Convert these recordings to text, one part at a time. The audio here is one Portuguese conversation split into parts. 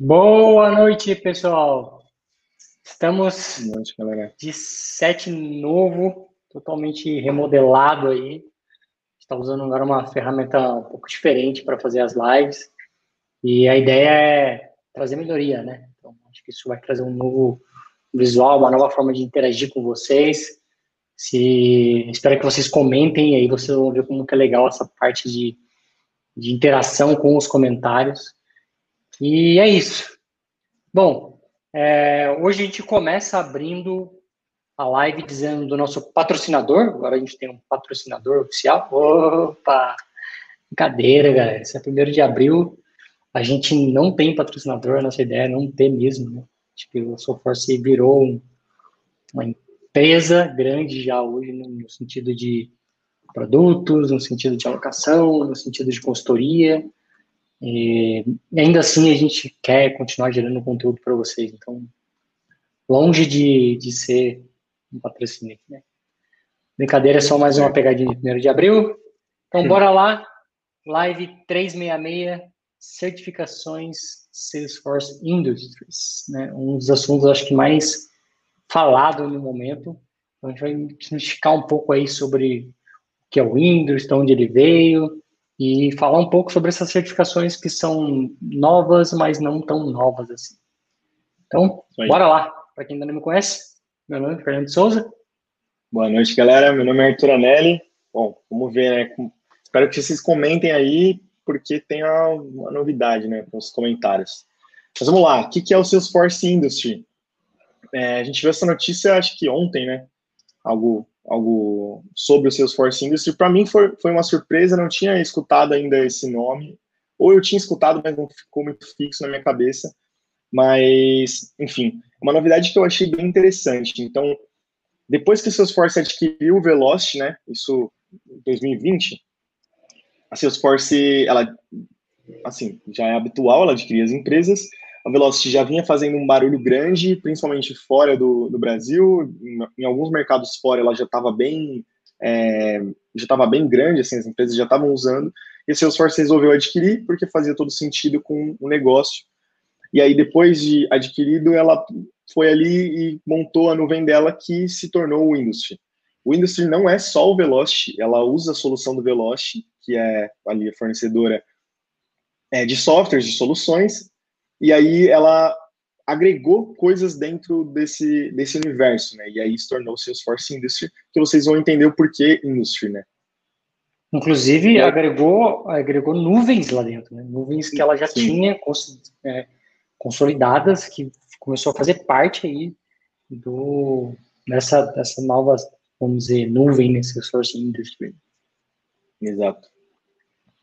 Boa noite, pessoal. Estamos Boa noite, galera. de set novo, totalmente remodelado aí. Está usando agora uma ferramenta um pouco diferente para fazer as lives. E a ideia é trazer melhoria, né? Então, acho que isso vai trazer um novo visual, uma nova forma de interagir com vocês. Se espero que vocês comentem aí, vocês vão ver como que é legal essa parte de, de interação com os comentários. E é isso. Bom, é, hoje a gente começa abrindo a live dizendo do nosso patrocinador. Agora a gente tem um patrocinador oficial. Opa! Brincadeira, galera. Esse é primeiro de abril. A gente não tem patrocinador, a nossa ideia é não ter mesmo. Né? Que o Soforce virou um, uma empresa grande já hoje, no, no sentido de produtos, no sentido de alocação, no sentido de consultoria. E ainda assim a gente quer continuar gerando conteúdo para vocês. Então, longe de, de ser um patrocínio. Né? Brincadeira, é só mais uma pegadinha de 1 de abril. Então, bora lá. Live 366, certificações Salesforce Industries. Né? Um dos assuntos, acho que mais falado no momento. Então, a gente vai desmistificar um pouco aí sobre o que é o Windows, de onde ele veio, e falar um pouco sobre essas certificações que são novas, mas não tão novas assim. Então, bora lá. Para quem ainda não me conhece, meu nome é Fernando Souza. Boa noite, galera. Meu nome é Arthur Anelli. Bom, vamos ver, né? Espero que vocês comentem aí, porque tem uma, novidade, né, nos comentários. Mas vamos lá. O que é o Salesforce Industry? É, a gente viu essa notícia, acho que ontem, né? Algo algo sobre o Salesforce Industry. Para mim foi, foi uma surpresa, não tinha escutado ainda esse nome, ou eu tinha escutado, mas não ficou muito fixo na minha cabeça. Mas, enfim, uma novidade que eu achei bem interessante. Então, depois que o Salesforce adquiriu o Velocity, né, isso em 2020, a Salesforce, ela, assim, já é habitual, ela adquirir as empresas, a Velocity já vinha fazendo um barulho grande, principalmente fora do, do Brasil. Em, em, alguns mercados fora, ela já estava bem, é, já estava bem grande, assim, as empresas já estavam usando. E a Salesforce resolveu adquirir porque fazia todo sentido com o negócio. E aí, depois de adquirido, ela foi ali e montou a nuvem dela que se tornou o Industry. O Industry não é só o Velocity, ela usa a solução do Velocity, que é ali a fornecedora é, de softwares, de soluções, e aí ela agregou coisas dentro desse, desse universo, né? E aí se tornou o Salesforce Industry, que vocês vão entender o porquê Industry, né? Inclusive, é. agregou, agregou nuvens lá dentro, né? Nuvens que ela já Sim. tinha cons, é, consolidadas, que começou a fazer parte aí do, dessa, dessa nova, vamos dizer, nuvem, né? Salesforce Industry. Exato.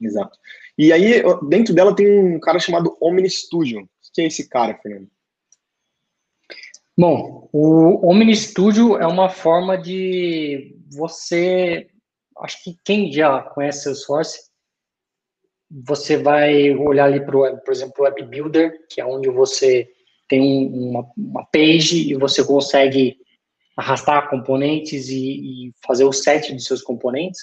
Exato. E aí, dentro dela tem um cara chamado Omni Studio. O que é esse cara, Fernando? Bom, o Omni Studio é uma forma de você. Acho que quem já conhece Salesforce, você vai olhar ali para, por exemplo, o Web Builder, que é onde você tem uma, uma page e você consegue arrastar componentes e, e fazer o set de seus componentes.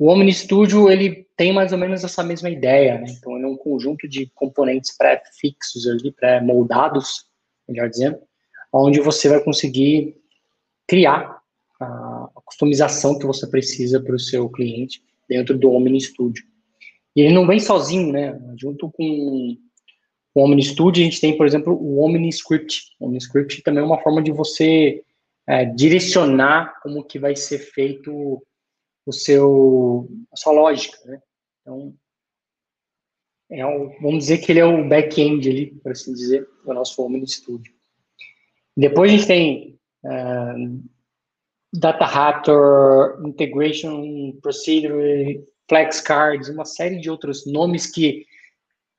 O Omni Studio, ele tem mais ou menos essa mesma ideia, né? Então, ele é um conjunto de componentes pré-fixos ali, pré-moldados, melhor dizendo, onde você vai conseguir criar a customização que você precisa para o seu cliente dentro do Omni Studio. E ele não vem sozinho, né? Junto com o Omni Studio, a gente tem, por exemplo, o Omni Script. O Omni Script também é uma forma de você é, direcionar como que vai ser feito o seu, a sua lógica, né? Então, é um, vamos dizer que ele é o back-end ali, por assim dizer, do nosso Omni Studio. Depois a gente tem uh, Data Raptor, Integration Procedure, Flex Cards, uma série de outros nomes que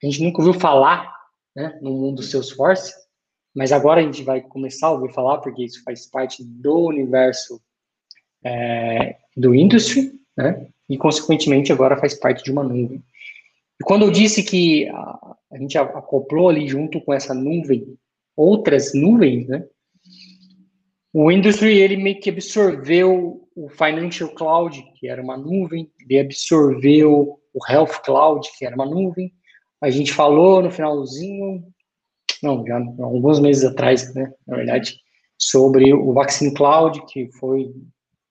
a gente nunca ouviu falar né, no mundo Salesforce, mas agora a gente vai começar a ouvir falar, porque isso faz parte do universo é, do industry, né? E, consequentemente, agora faz parte de uma nuvem. E quando eu disse que a, a gente acoplou ali junto com essa nuvem outras nuvens, né? O industry, ele meio que absorveu o Financial Cloud, que era uma nuvem, ele absorveu o Health Cloud, que era uma nuvem. A gente falou no finalzinho não, já alguns meses atrás, né, na verdade, sobre o Vaccine Cloud, que foi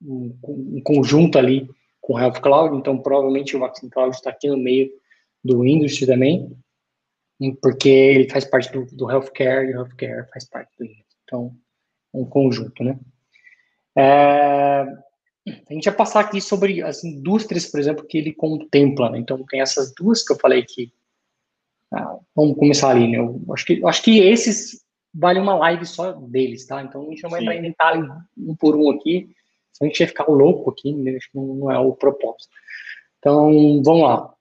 um, um conjunto ali com o Health Cloud, então provavelmente o Vaccine Cloud está aqui no meio do Industry também, porque ele faz parte do, do Healthcare e o Healthcare faz parte do Industry. Então, um conjunto, né? É, a gente vai passar aqui sobre as indústrias, por exemplo, que ele contempla. Né? Então, tem essas duas que eu falei aqui. Ah, vamos começar ali, né? Eu acho que, acho que esses vale uma live só deles, tá? Então, a gente não vai entrar em detalhe um por um aqui, a gente vai ficar louco aqui, né? que não é o propósito. Então, vamos lá.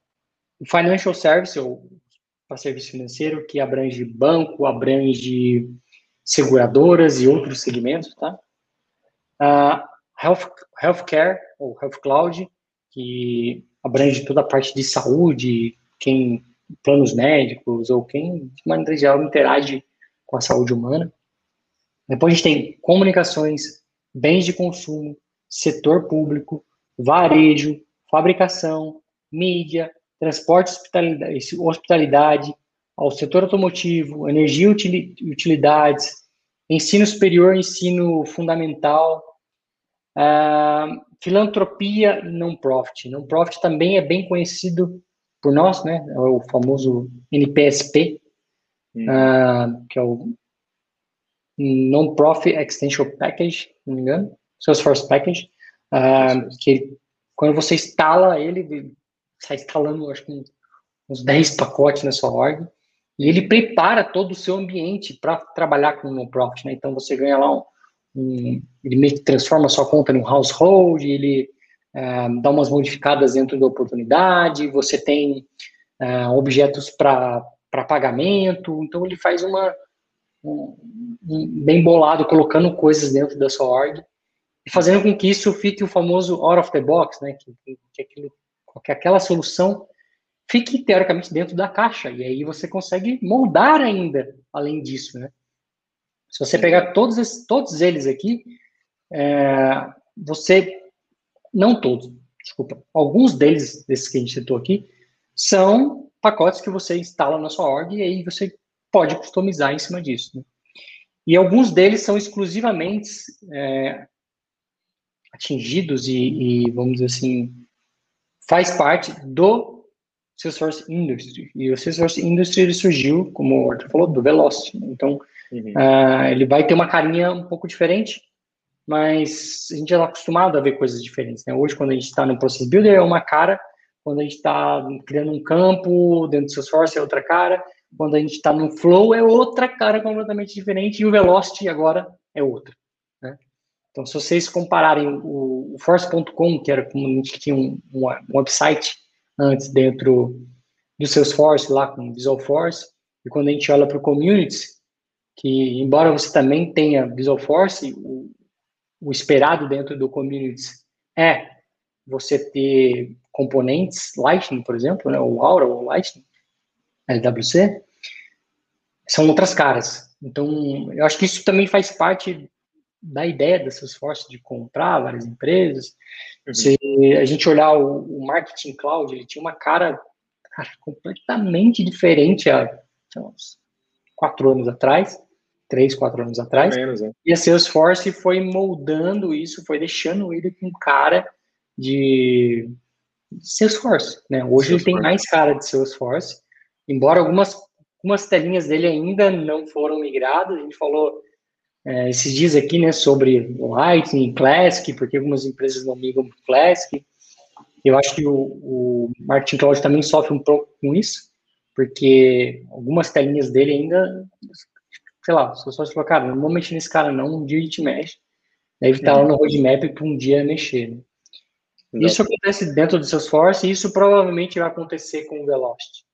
O Financial Service, ou para serviço financeiro, que abrange banco, abrange seguradoras e outros segmentos, tá? Uh, health, healthcare, ou Health Cloud, que abrange toda a parte de saúde, quem planos médicos ou quem de maneira geral interage com a saúde humana. Depois a gente tem comunicações, bens de consumo, setor público, varejo, fabricação, mídia, transporte hospitalidade, hospitalidade ao setor automotivo, energia e utilidades, ensino superior, ensino fundamental, uh, filantropia e non-profit. Non-profit também é bem conhecido por nós, né? É o famoso NPSP, hum. uh, que é o Non-Profit Extension Package, se não me engano, Salesforce Package, uh, que quando você instala ele, sai instalando, acho que uns 10 pacotes na sua org, e ele prepara todo o seu ambiente para trabalhar com non-profit, né? Então você ganha lá um, um, ele meio que transforma a sua conta num household, ele uh, dá umas modificadas dentro da oportunidade, você tem uh, objetos para pagamento, então ele faz uma um, um, bem bolado, colocando coisas dentro da sua org e fazendo com que isso fique o famoso out of the box, né? Que, que, aquilo, que aquela solução fique teoricamente dentro da caixa, e aí você consegue moldar ainda além disso, né? Se você pegar todos, esses, todos eles aqui, é, você, não todos, desculpa, alguns deles, desses que a gente citou aqui, são pacotes que você instala na sua org e aí você pode customizar em cima disso. Né? E alguns deles são exclusivamente é, atingidos e, e, vamos dizer assim, faz parte do Salesforce Industry. E o Salesforce Industry surgiu, como o Arthur falou, do Velocity. Então, uhum. uh, ele vai ter uma carinha um pouco diferente, mas a gente já está acostumado a ver coisas diferentes. Né? Hoje, quando a gente está no Process Builder, é uma cara. Quando a gente está criando um campo dentro do Salesforce, é outra cara. Quando a gente está no Flow, é outra cara completamente diferente. E o Velocity agora é outra. Né? Então, se vocês compararem o, o Force.com, que era como a gente tinha um, um, um website antes dentro do Salesforce, lá com Visual Force, e quando a gente olha para o Communities, que embora você também tenha Visual Force, o, o esperado dentro do Communities é você ter componentes Lightning, por exemplo, né, ou Aura ou Lightning, LWC, são outras caras. Então, eu acho que isso também faz parte da ideia da Salesforce de comprar várias empresas. Uhum. Se a gente olhar o, o, Marketing Cloud, ele tinha uma cara, cara completamente diferente há uns quatro anos atrás, três, quatro anos atrás. Menos, é. E a Salesforce foi moldando isso, foi deixando ele com cara de Salesforce, né? Hoje Salesforce. ele tem mais cara de Salesforce, embora algumas, algumas telinhas dele ainda não foram migradas, a gente falou é, esses dias aqui, né, sobre Lightning, Classic, porque algumas empresas não migram para Classic. Eu acho que o, o Marketing Cloud também sofre um pouco com isso, porque algumas telinhas dele ainda, sei lá, se só falar, cara, não vou mexer nesse cara não, um dia a gente mexe. Deve estar lá no roadmap para um dia mexer. Né? Isso acontece dentro do Salesforce e isso provavelmente vai acontecer com o Velocity.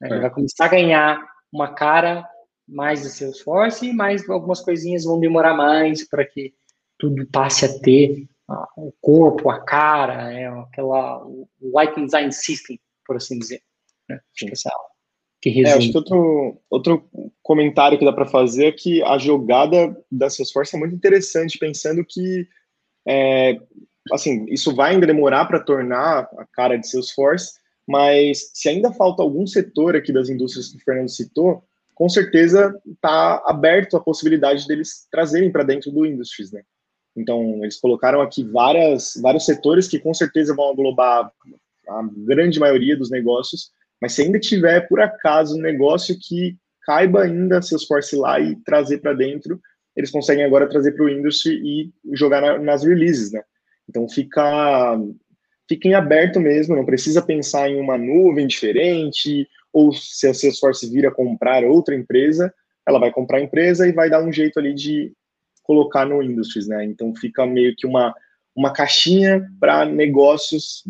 Né? Ele é. vai começar a ganhar uma cara mais de Salesforce, mas algumas coisinhas vão demorar mais para que tudo passe a ter uh, o corpo, a cara, é, aquela, o Light Design System, por assim dizer. Né? Acho que essa que. É, acho que outro, outro comentário que dá para fazer é que a jogada da Salesforce é muito interessante, pensando que é, assim, isso vai ainda demorar para tornar a cara de Salesforce, mas se ainda falta algum setor aqui das indústrias que o Fernando citou, com certeza está aberto a possibilidade deles trazerem para dentro do Industries, né? Então, eles colocaram aqui várias, vários setores que com certeza vão englobar a grande maioria dos negócios, mas se ainda tiver, por acaso, um negócio que caiba ainda Salesforce lá e trazer para dentro, eles conseguem agora trazer para o industry e jogar na, nas releases, né? Então fica, fica em aberto mesmo, não precisa pensar em uma nuvem diferente, ou se a Salesforce vir a comprar outra empresa, ela vai comprar a empresa e vai dar um jeito ali de colocar no industries, né? Então fica meio que uma, uma caixinha para negócios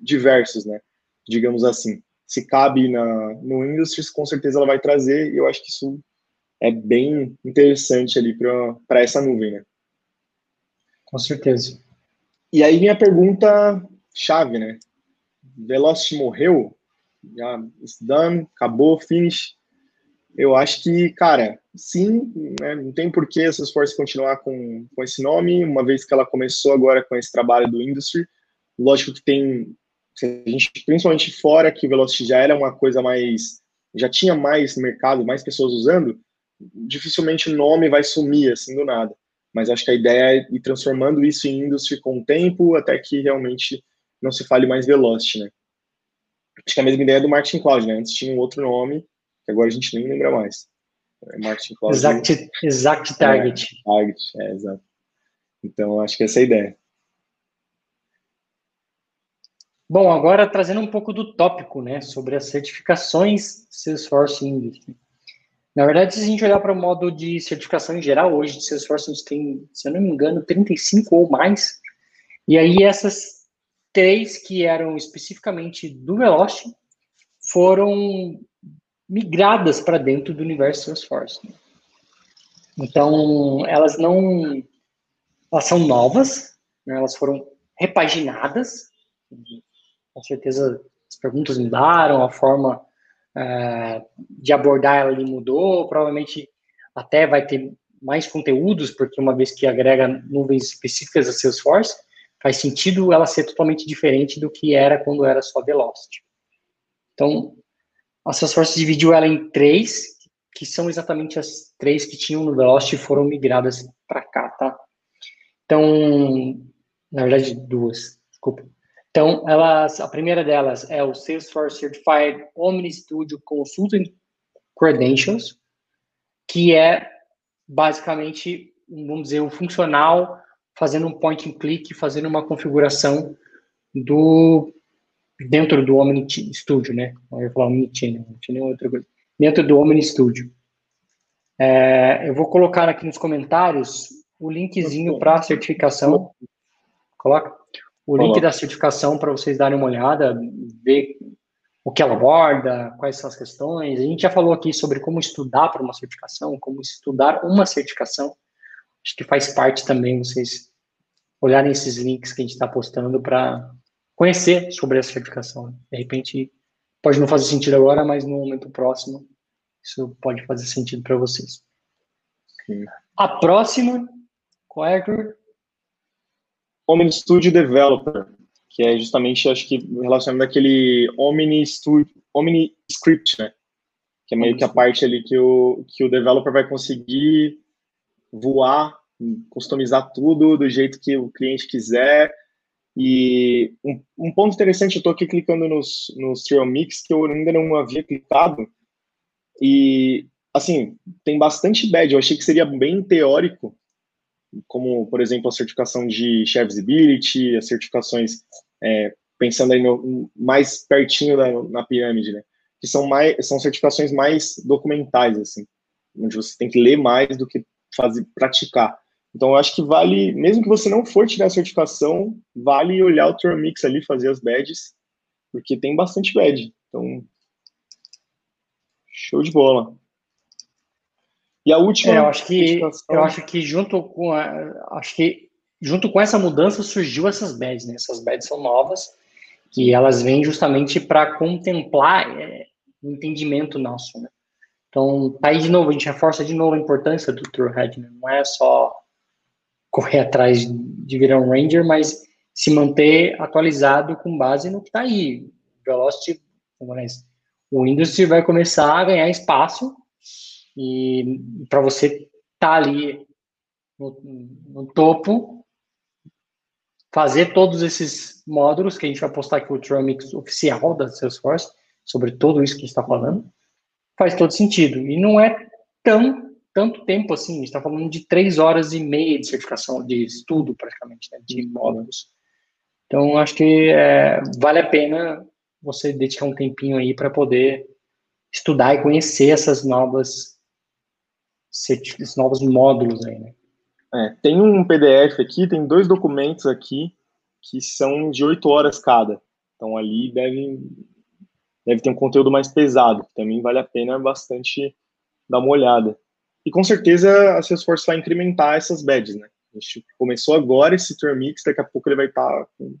diversos, né? Digamos assim. Se cabe na, no industries, com certeza ela vai trazer, e eu acho que isso é bem interessante ali para essa nuvem, né? Com certeza. E aí minha pergunta chave, né? Velocity morreu? Já it's done, acabou, finish. Eu acho que, cara, sim, né, não tem por que a Salesforce continuar com, com esse nome, uma vez que ela começou agora com esse trabalho do industry. Lógico que tem, a gente, principalmente fora, que o Velocity já era uma coisa mais, já tinha mais mercado, mais pessoas usando, dificilmente o nome vai sumir assim do nada. Mas acho que a ideia é ir transformando isso em industry com o tempo, até que realmente não se fale mais Velocity, né? Acho que é a mesma ideia do Marketing Cloud, né? Antes tinha um outro nome, que agora a gente nem lembra mais. É Marketing Cloud. Exact, exact Target. É, target, é, exato. Então, acho que essa é a ideia. Bom, agora trazendo um pouco do tópico, né, sobre as certificações Salesforce Industry. Na verdade, se a gente olhar para o modo de certificação em geral, hoje de Salesforce a gente tem, se eu não me engano, 35 ou mais. E aí essas três que eram especificamente do Velocity foram migradas para dentro do universo Salesforce. Então, elas não... Elas são novas, né? elas foram repaginadas. Com certeza as perguntas mudaram, a forma uh, de abordar ela mudou, provavelmente até vai ter mais conteúdos, porque uma vez que agrega nuvens específicas a Salesforce, faz sentido ela ser totalmente diferente do que era quando era só Velocity. Então, a Salesforce dividiu ela em três, que são exatamente as três que tinham no Velocity e foram migradas para cá, tá? Então, na verdade, duas, desculpa. Então, elas, a primeira delas é o Salesforce Certified Omni Studio Consulting Credentials, que é basicamente, vamos dizer, um funcional fazendo um point and click, fazendo uma configuração do dentro do Omni Studio, né? Eu ia falar Omni Channel, não tinha outra coisa. Dentro do Omni Studio. É, eu vou colocar aqui nos comentários o linkzinho para a certificação. Coloca o link da certificação para vocês darem uma olhada, ver o que ela aborda, quais são as questões. A gente já falou aqui sobre como estudar para uma certificação, como estudar uma certificação. Acho que faz parte também vocês olharem esses links que a gente está postando para conhecer sobre essa certificação. De repente, pode não fazer sentido agora, mas no momento próximo, isso pode fazer sentido para vocês. Sim. A próxima, qual é, Arthur? Omni Studio Developer, que é justamente, acho que, relacionado àquele Omni Studio, Omni Script, né? Que é meio que a parte ali que o, que o developer vai conseguir voar, customizar tudo do jeito que o cliente quiser. E um, um ponto interessante, eu estou aqui clicando nos, nos Trail Mix, que eu ainda não havia clicado, e, assim, tem bastante badge. Eu achei que seria bem teórico, como, por exemplo, a certificação de Chef Visibility, as certificações, é, pensando aí no, mais pertinho da, na pirâmide, né? Que são, mais, são certificações mais documentais, assim, onde você tem que ler mais do que fazer, praticar. Então, eu acho que vale, mesmo que você não for tirar a certificação, vale olhar o Tour Mix ali, fazer as badges, porque tem bastante badge. Então, show de bola. E a última. É, eu acho que eu acho que junto com a, acho que junto com essa mudança surgiu essas badges, né? Essas badges são novas e elas vêm justamente para contemplar é, o entendimento nosso, né? Então, tá aí de novo, a gente reforça de novo a importância do Truehead, né? Não é só correr atrás de virar um Ranger, mas se manter atualizado com base no que está aí. Velocity, o Industry vai começar a ganhar espaço E para você estar tá ali no, no, topo, fazer todos esses módulos, que a gente vai postar aqui o Tramix oficial da Salesforce, sobre tudo isso que a gente está falando, faz todo sentido. E não é tão tanto tempo assim, a gente está falando de três horas e meia de certificação, de estudo praticamente, né, de módulos. Então, acho que é, vale a pena você dedicar um tempinho aí para poder estudar e conhecer essas novas esses novos módulos aí, né? É, tem um PDF aqui, tem dois documentos aqui que são de oito horas cada. Então ali deve, deve ter um conteúdo mais pesado, que também vale a pena bastante dar uma olhada. E com certeza a Salesforce vai incrementar essas badges, né? A gente começou agora esse Tour Mix, daqui a pouco ele vai estar com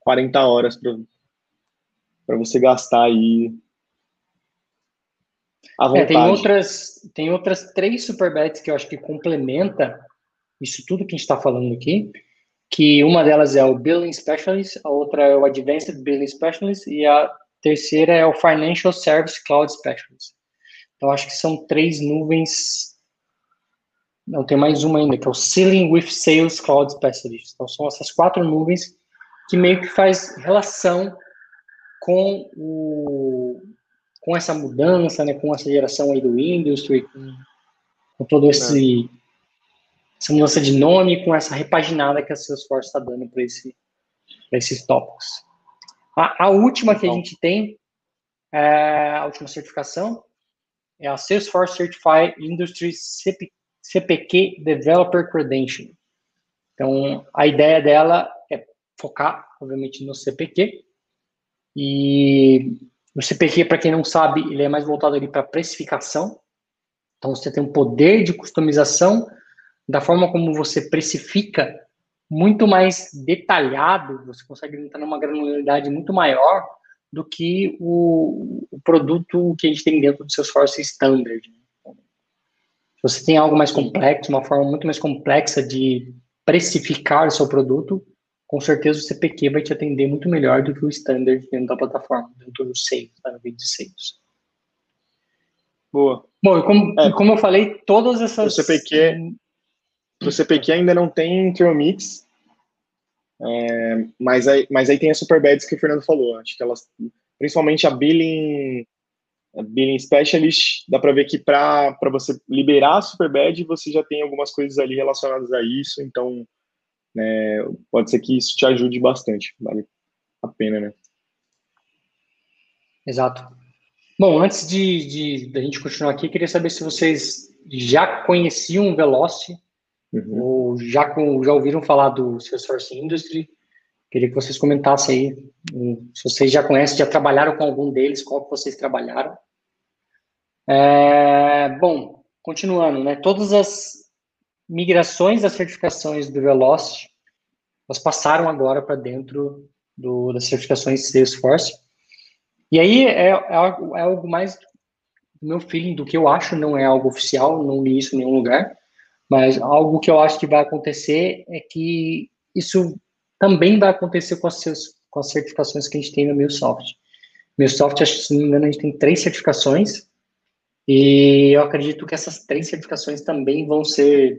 40 horas para você gastar aí à vontade. É, tem, outras, tem outras três super badges que eu acho que complementa isso tudo que a gente está falando aqui, que uma delas é o Billing Specialist, a outra é o Advanced Billing Specialist e a terceira é o Financial Service Cloud Specialist. Então, acho que são três nuvens. Não, tem mais uma ainda, que é o Ceiling with Sales Cloud Specialist. Então, são essas quatro nuvens que meio que faz relação com o com essa mudança, né, com essa geração aí do Industry, com, com todo esse é essa mudança de nome com essa repaginada que a Salesforce está dando para esse, esses tópicos. A, a última que a então. gente tem, é, a última certificação, é a Salesforce Certified Industry CP, CPQ Developer Credential. Então, a ideia dela é focar, obviamente, no CPQ. E o CPQ, para quem não sabe, ele é mais voltado ali para precificação. Então, você tem um poder de customização da forma como você precifica muito mais detalhado, você consegue entrar numa granularidade muito maior do que o, o produto que a gente tem dentro do Salesforce Standard. Se você tem algo mais complexo, uma forma muito mais complexa de precificar o seu produto, com certeza o CPQ vai te atender muito melhor do que o Standard dentro da plataforma, dentro do Sales, tá? de Sales. Boa. Bom, e como, é, como eu falei, todas essas... O CPQ o CPQ ainda não tem Trail Mix, é, mas, aí, mas aí tem as Superbeds que o Fernando falou. Acho que elas, principalmente a Billing, a billing Specialist, dá para ver que para você liberar a Superbad, você já tem algumas coisas ali relacionadas a isso, então né, pode ser que isso te ajude bastante. Vale a pena, né? Exato. Bom, antes de, de, de a gente continuar aqui, queria saber se vocês já conheciam o Velocity, Uhum. Ou já, com, já ouviram falar do Salesforce Industry? Queria que vocês comentassem aí, hum, se vocês já conhecem, já trabalharam com algum deles, qual que vocês trabalharam. É, bom, continuando, né? Todas as migrações das certificações do Velocity, elas passaram agora para dentro do, das certificações Salesforce. E aí é, é, algo, é algo mais meu feeling, do que eu acho, não é algo oficial, não li isso em nenhum lugar, mas algo que eu acho que vai acontecer é que isso também vai acontecer com as, seus, com as certificações que a gente tem no MuleSoft. MuleSoft, se não me engano, a gente tem três certificações e eu acredito que essas três certificações também vão ser,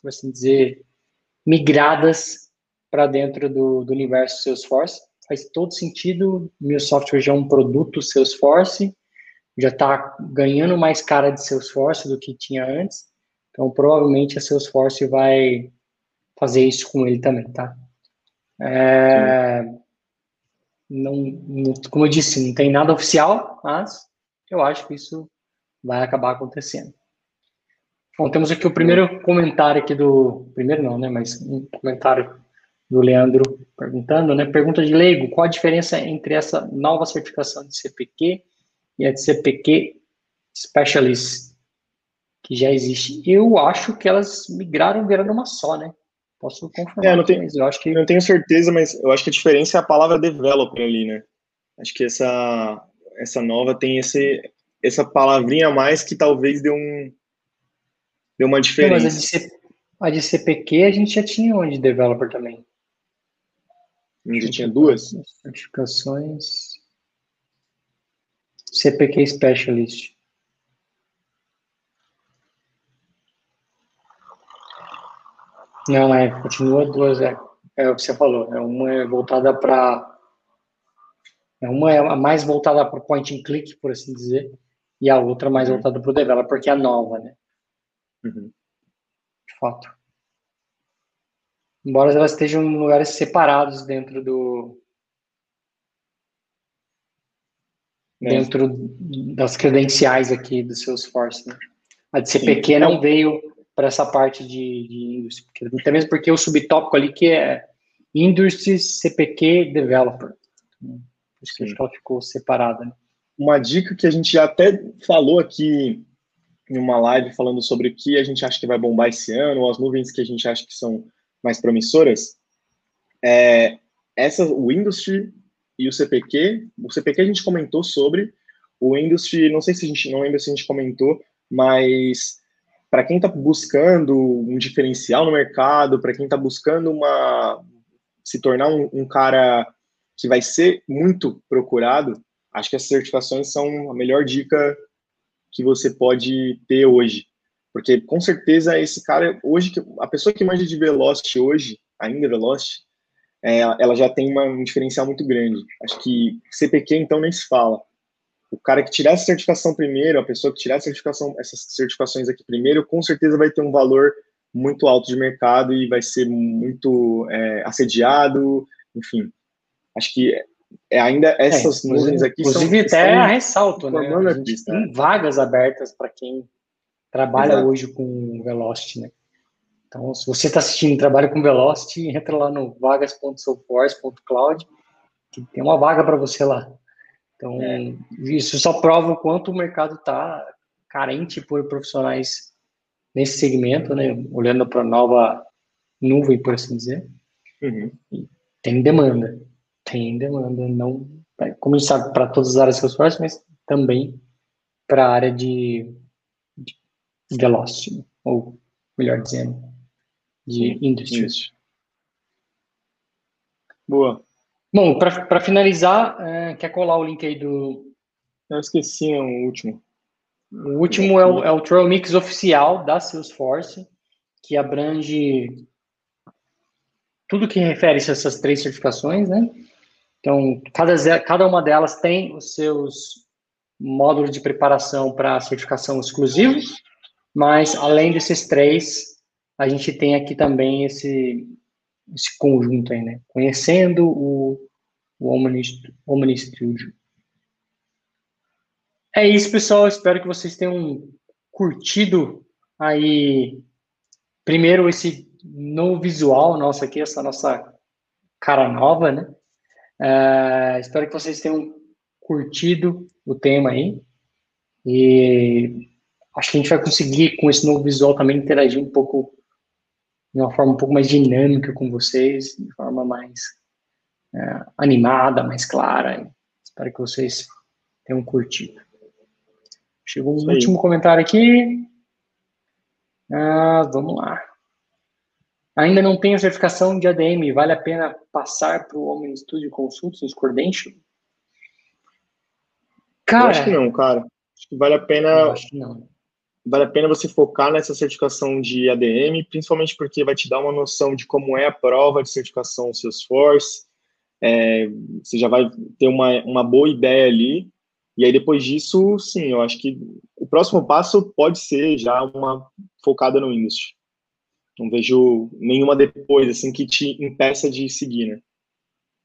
como assim dizer, migradas para dentro do, do universo Salesforce. Faz todo sentido, MuleSoft hoje é um produto Salesforce, já está ganhando mais cara de Salesforce do que tinha antes. Então, provavelmente a Salesforce vai fazer isso com ele também, tá? É, não, não, como eu disse, não tem nada oficial, mas eu acho que isso vai acabar acontecendo. Bom, temos aqui o primeiro comentário aqui do... Primeiro não, né? Mas um comentário do Leandro perguntando, né? Pergunta de leigo, qual a diferença entre essa nova certificação de CPQ e a de CPQ Specialist? Que já existe. Eu acho que elas migraram virando uma só, né? Posso confirmar. É, não tenho, eu acho que não tenho certeza, mas eu acho que a diferença é a palavra developer ali, né? Acho que essa essa nova tem esse essa palavrinha a mais que talvez deu um deu uma diferença. Não, mas a de, C, a de CPQ a gente já tinha onde developer também. A gente já tinha duas certificações. CPQ Specialist. Não, é, continua duas, é, é o que você falou, é uma é voltada para é uma é mais voltada para o point and click, por assim dizer, e a outra mais uhum. voltada para o developer, porque é nova, né? Uhum. De fato. Embora elas estejam em lugares separados dentro do. É. Dentro das credenciais aqui do Salesforce. Né? A de CPQ Sim. não veio para essa parte de, de indústria, até mesmo porque o subtópico ali que é Industry CPQ Developer. Acho que, acho que ela ficou separada. Né? Uma dica que a gente já até falou aqui em uma live falando sobre o que a gente acha que vai bombar esse ano, ou as nuvens que a gente acha que são mais promissoras, é, essa, o Industry e o CPQ, o CPQ a gente comentou sobre, o Industry, não sei se a gente, não lembro se a gente comentou, mas para quem está buscando um diferencial no mercado, para quem está buscando uma se tornar um, um, cara que vai ser muito procurado, acho que as certificações são a melhor dica que você pode ter hoje. Porque com certeza esse cara, hoje, a pessoa que manja de Velocity hoje, ainda Velocity, é, ela já tem uma, um diferencial muito grande. Acho que CPQ então nem se fala. O cara que tirar essa certificação primeiro, a pessoa que tirar certificação, essas certificações aqui primeiro, com certeza vai ter um valor muito alto de mercado e vai ser muito é, assediado, enfim. Acho que é, ainda essas é, nuvens aqui inclusive são... Inclusive até ressalto, né? A gente tem vagas abertas para quem trabalha Exato. hoje com Velocity, né? Então, se você está assistindo e trabalha com Velocity, entra lá no vagas.soulforce.cloud, que tem uma vaga para você lá. Então, é. isso só prova o quanto o mercado está carente por profissionais nesse segmento, né? Olhando para a nova nuvem, por assim dizer. Uhum. Tem demanda. Tem demanda. Não, como a gente sabe, para todas as áreas que eu mas também para a área de velocity, ou melhor dizendo, de industries. Boa. Bom, para finalizar, é, quer colar o link aí do. Eu esqueci o último. O último é o, é o Trail Mix oficial da Salesforce, que abrange tudo que refere-se a essas três certificações, né? Então, cada, cada uma delas tem os seus módulos de preparação para certificação exclusivos, mas, além desses três, a gente tem aqui também esse, esse conjunto aí, né? Conhecendo o, o Omni, Omni Studio. É isso, pessoal. Espero que vocês tenham curtido aí, primeiro, esse novo visual nosso aqui, essa nossa cara nova, né? Uh, espero que vocês tenham curtido o tema aí. E acho que a gente vai conseguir, com esse novo visual, também interagir um pouco, de uma forma um pouco mais dinâmica com vocês, de forma mais é, animada, mais clara. Espero que vocês tenham curtido. Chegou um último comentário aqui. Ah, vamos lá. Ainda não tenho certificação de ADM. Vale a pena passar para o Omni Studio Consultants Credential? Cara, eu acho que não, cara. Acho que vale a pena. Eu acho que não vale a pena você focar nessa certificação de ADM, principalmente porque vai te dar uma noção de como é a prova de certificação Salesforce, é, você já vai ter uma, uma boa ideia ali, e aí depois disso, sim, eu acho que o próximo passo pode ser já uma focada no industry. Não vejo nenhuma depois, assim, que te impeça de seguir, né?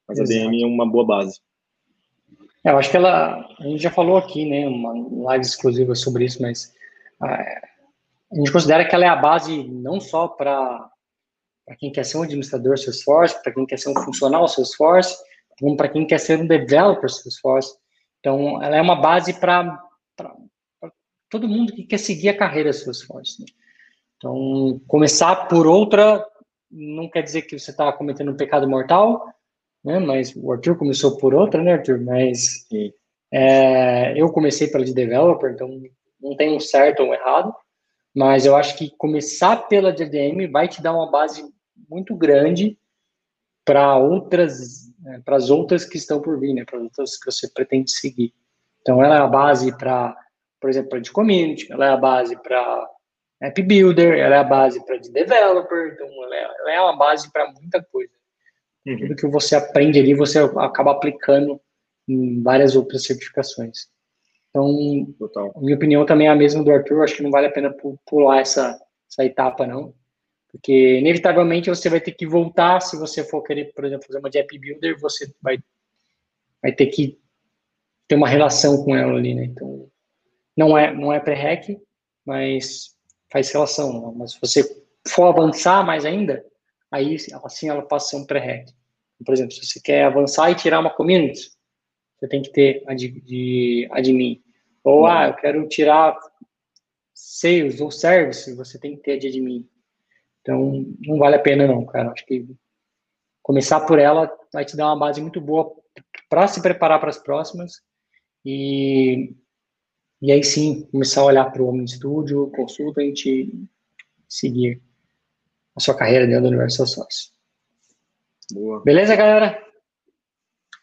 Mas a ADM é uma boa base. É, eu acho que ela, a gente já falou aqui, né, uma live exclusiva sobre isso, mas a gente considera que ela é a base não só para quem quer ser um administrador Salesforce, para quem quer ser um funcional Salesforce, como para quem quer ser um developer Salesforce. Então, ela é uma base para todo mundo que quer seguir a carreira Salesforce. Né? Então, começar por outra não quer dizer que você está cometendo um pecado mortal, né? Mas o Arthur começou por outra, né, Arthur? Mas é, eu comecei pela de developer, então não tem um certo ou um errado, mas eu acho que começar pela DDM vai te dar uma base muito grande para outras, né, para as outras que estão por vir, né, para outras que você pretende seguir. Então, ela é a base para, por exemplo, para de community, ela é a base para App Builder, ela é a base para de developer, então ela é, ela é uma base para muita coisa. Uhum. Tudo que você aprende ali, você acaba aplicando em várias outras certificações. Então, Total. minha opinião também é a mesma do Arthur, acho que não vale a pena pular essa, essa etapa, não. Porque, inevitavelmente, você vai ter que voltar, se você for querer, por exemplo, fazer uma de app builder, você vai, vai ter que ter uma relação com ela ali, né? Então, não é, não é pré-hack, mas faz relação. Né? Mas se você for avançar mais ainda, aí, assim, ela passa a ser um pré-hack. Por exemplo, se você quer avançar e tirar uma community, você tem que ter de, admin. Ou, ah, eu quero tirar sales ou service, você tem que ter a de admin. Então, não vale a pena não, cara. Acho que começar por ela vai te dar uma base muito boa para se preparar para as próximas e, e aí sim começar a olhar para o Homem Studio, Consultant e seguir a sua carreira dentro do Universal Source. Boa. Beleza, galera?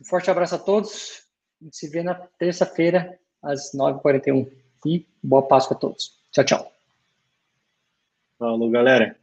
Um forte abraço a todos. A gente se vê na terça-feira, às 9h41. E boa Páscoa a todos. Tchau, tchau. Falou, galera.